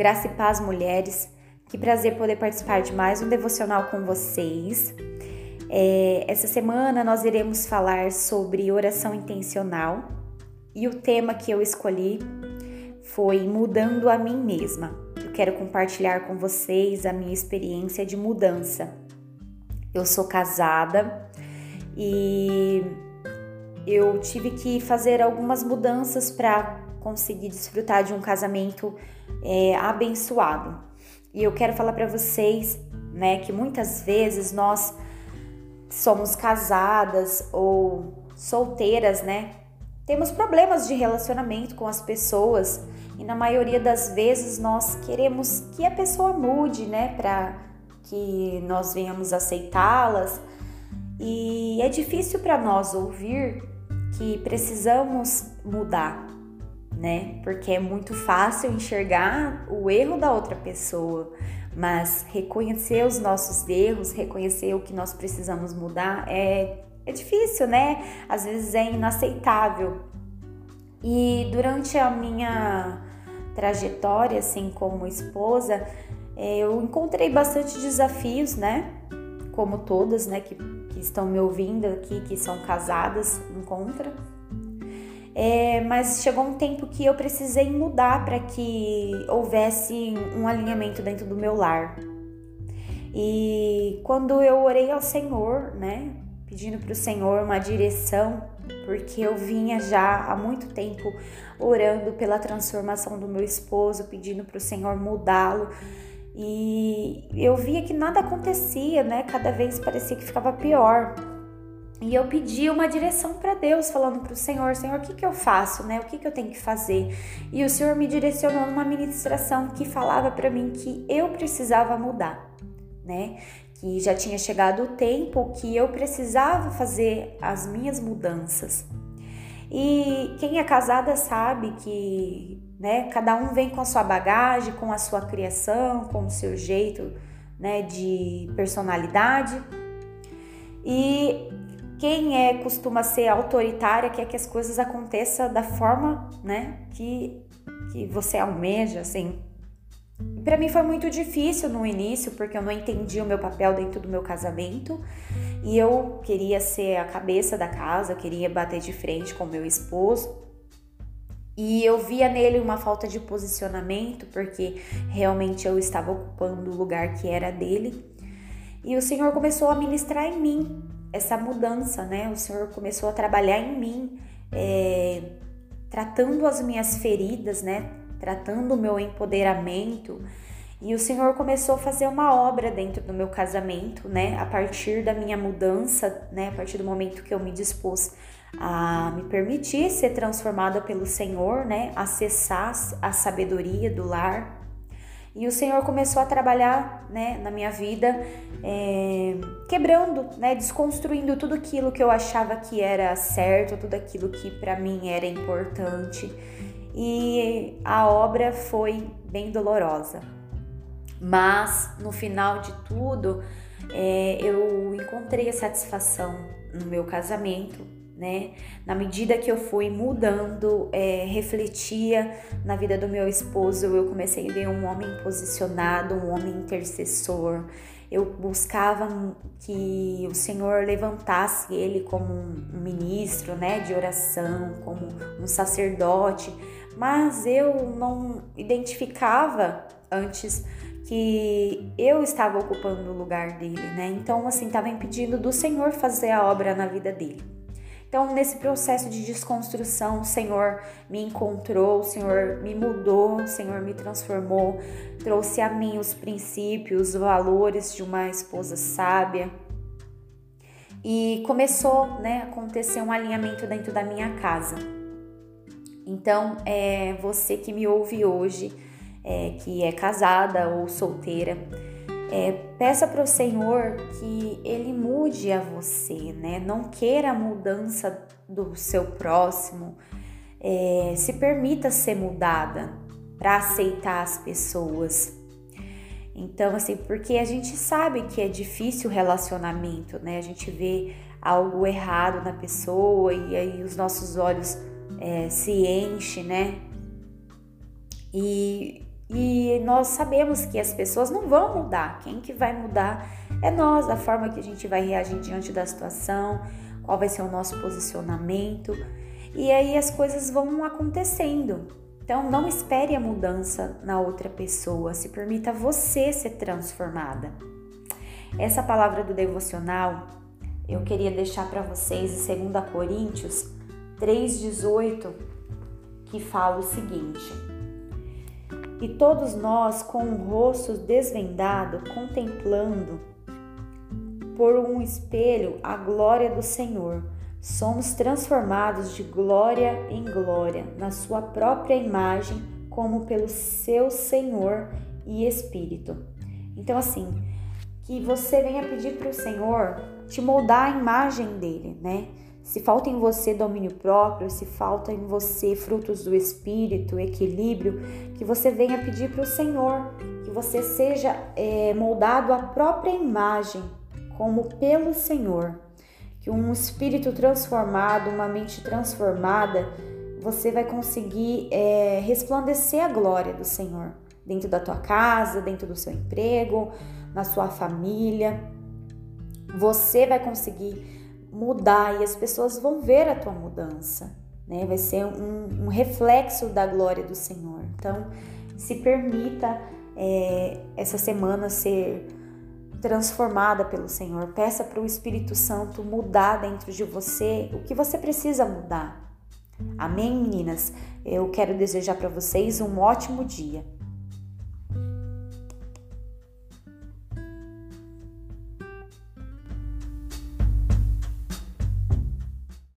Graça e paz, mulheres. Que prazer poder participar de mais um devocional com vocês. É, essa semana nós iremos falar sobre oração intencional e o tema que eu escolhi foi Mudando a Mim Mesma. Eu quero compartilhar com vocês a minha experiência de mudança. Eu sou casada e eu tive que fazer algumas mudanças para conseguir desfrutar de um casamento é, abençoado. E eu quero falar para vocês, né, que muitas vezes nós somos casadas ou solteiras, né? Temos problemas de relacionamento com as pessoas e na maioria das vezes nós queremos que a pessoa mude, né, para que nós venhamos aceitá-las. E é difícil para nós ouvir que precisamos mudar, né? Porque é muito fácil enxergar o erro da outra pessoa, mas reconhecer os nossos erros, reconhecer o que nós precisamos mudar é, é difícil, né? Às vezes é inaceitável. E durante a minha trajetória, assim, como esposa, é, eu encontrei bastante desafios, né? Como todas, né, que, que estão me ouvindo aqui, que são casadas, encontra. É, mas chegou um tempo que eu precisei mudar para que houvesse um alinhamento dentro do meu lar. E quando eu orei ao Senhor, né, pedindo para o Senhor uma direção, porque eu vinha já há muito tempo orando pela transformação do meu esposo, pedindo para o Senhor mudá-lo. E eu via que nada acontecia, né? Cada vez parecia que ficava pior. E eu pedi uma direção para Deus, falando para o Senhor: Senhor, o que, que eu faço, né? O que, que eu tenho que fazer? E o Senhor me direcionou numa ministração que falava para mim que eu precisava mudar, né? Que já tinha chegado o tempo que eu precisava fazer as minhas mudanças. E quem é casada sabe que, né? Cada um vem com a sua bagagem, com a sua criação, com o seu jeito, né? De personalidade. E quem é costuma ser autoritária quer que as coisas aconteçam da forma, né, que que você almeja, assim. Para mim foi muito difícil no início, porque eu não entendi o meu papel dentro do meu casamento e eu queria ser a cabeça da casa, queria bater de frente com meu esposo. E eu via nele uma falta de posicionamento, porque realmente eu estava ocupando o lugar que era dele. E o Senhor começou a ministrar em mim essa mudança, né? O Senhor começou a trabalhar em mim, é, tratando as minhas feridas, né? Tratando o meu empoderamento. E o Senhor começou a fazer uma obra dentro do meu casamento, né? A partir da minha mudança, né? A partir do momento que eu me dispus a me permitir ser transformada pelo Senhor, né? Acessar a sabedoria do lar, e o Senhor começou a trabalhar né, na minha vida, é, quebrando, né, desconstruindo tudo aquilo que eu achava que era certo, tudo aquilo que para mim era importante. E a obra foi bem dolorosa. Mas no final de tudo, é, eu encontrei a satisfação no meu casamento, né? Na medida que eu fui mudando, é, refletia na vida do meu esposo, eu comecei a ver um homem posicionado, um homem intercessor. Eu buscava que o Senhor levantasse ele como um ministro, né, de oração, como um sacerdote, mas eu não identificava antes que eu estava ocupando o lugar dele, né? Então, assim, estava impedindo do Senhor fazer a obra na vida dele. Então, nesse processo de desconstrução, o Senhor me encontrou, o Senhor me mudou, o Senhor me transformou, trouxe a mim os princípios, os valores de uma esposa sábia. E começou né, a acontecer um alinhamento dentro da minha casa. Então, é, você que me ouve hoje, é, que é casada ou solteira, é, peça para o Senhor que Ele mude a você, né? Não queira a mudança do seu próximo, é, se permita ser mudada para aceitar as pessoas. Então, assim, porque a gente sabe que é difícil o relacionamento, né? A gente vê algo errado na pessoa e aí os nossos olhos é, se enchem, né? E E nós sabemos que as pessoas não vão mudar. Quem que vai mudar é nós, a forma que a gente vai reagir diante da situação, qual vai ser o nosso posicionamento. E aí as coisas vão acontecendo. Então não espere a mudança na outra pessoa, se permita você ser transformada. Essa palavra do devocional eu queria deixar para vocês em 2 Coríntios 3,18, que fala o seguinte: e todos nós, com o rosto desvendado, contemplando por um espelho a glória do Senhor, somos transformados de glória em glória, na Sua própria imagem, como pelo seu Senhor e Espírito. Então, assim, que você venha pedir para o Senhor te moldar a imagem dele, né? Se falta em você domínio próprio, se falta em você frutos do espírito, equilíbrio, que você venha pedir para o Senhor, que você seja é, moldado à própria imagem, como pelo Senhor. Que um espírito transformado, uma mente transformada, você vai conseguir é, resplandecer a glória do Senhor dentro da tua casa, dentro do seu emprego, na sua família. Você vai conseguir mudar e as pessoas vão ver a tua mudança, né? Vai ser um, um reflexo da glória do Senhor. Então, se permita é, essa semana ser transformada pelo Senhor. Peça para o Espírito Santo mudar dentro de você o que você precisa mudar. Amém, meninas? Eu quero desejar para vocês um ótimo dia.